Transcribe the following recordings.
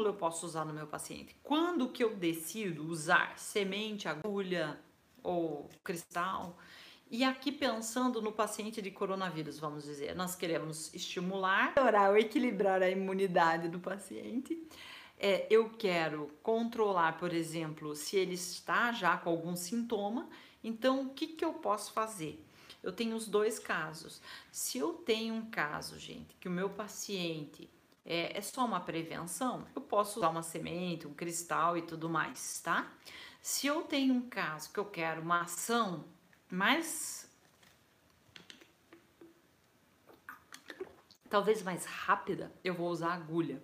estímulo eu posso usar no meu paciente? Quando que eu decido usar semente, agulha ou cristal? E aqui pensando no paciente de coronavírus, vamos dizer, nós queremos estimular, melhorar ou equilibrar a imunidade do paciente. É, eu quero controlar, por exemplo, se ele está já com algum sintoma. Então, o que, que eu posso fazer? Eu tenho os dois casos. Se eu tenho um caso, gente, que o meu paciente é, é só uma prevenção, eu posso usar uma semente, um cristal e tudo mais, tá? Se eu tenho um caso que eu quero uma ação mais. talvez mais rápida, eu vou usar agulha.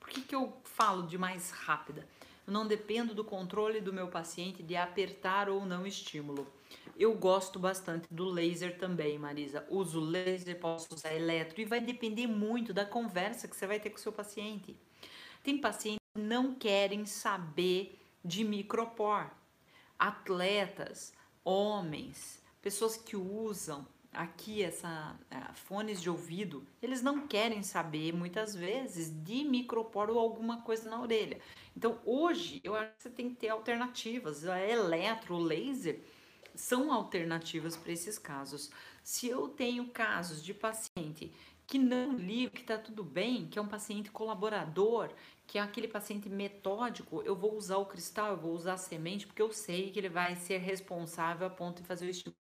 Por que, que eu falo de mais rápida? Eu não dependo do controle do meu paciente de apertar ou não estímulo. Eu gosto bastante do laser também, Marisa. Uso laser, posso usar eletro e vai depender muito da conversa que você vai ter com o seu paciente. Tem pacientes que não querem saber de micropor. Atletas, homens, pessoas que usam aqui essa uh, fones de ouvido, eles não querem saber muitas vezes de micropor ou alguma coisa na orelha. Então hoje eu acho que você tem que ter alternativas. A eletro, laser são alternativas para esses casos. Se eu tenho casos de paciente que não liga, que está tudo bem, que é um paciente colaborador, que é aquele paciente metódico, eu vou usar o cristal, eu vou usar a semente, porque eu sei que ele vai ser responsável a ponto de fazer o estímulo.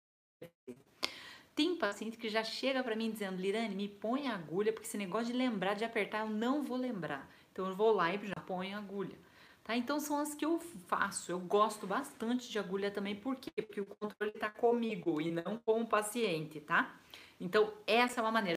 Tem paciente que já chega para mim dizendo, Lirane, me põe a agulha, porque esse negócio de lembrar, de apertar, eu não vou lembrar. Então eu vou lá e já ponho a agulha. Tá? Então são as que eu faço. Eu gosto bastante de agulha também, por quê? Porque o controle está comigo e não com o paciente, tá? Então essa é uma maneira.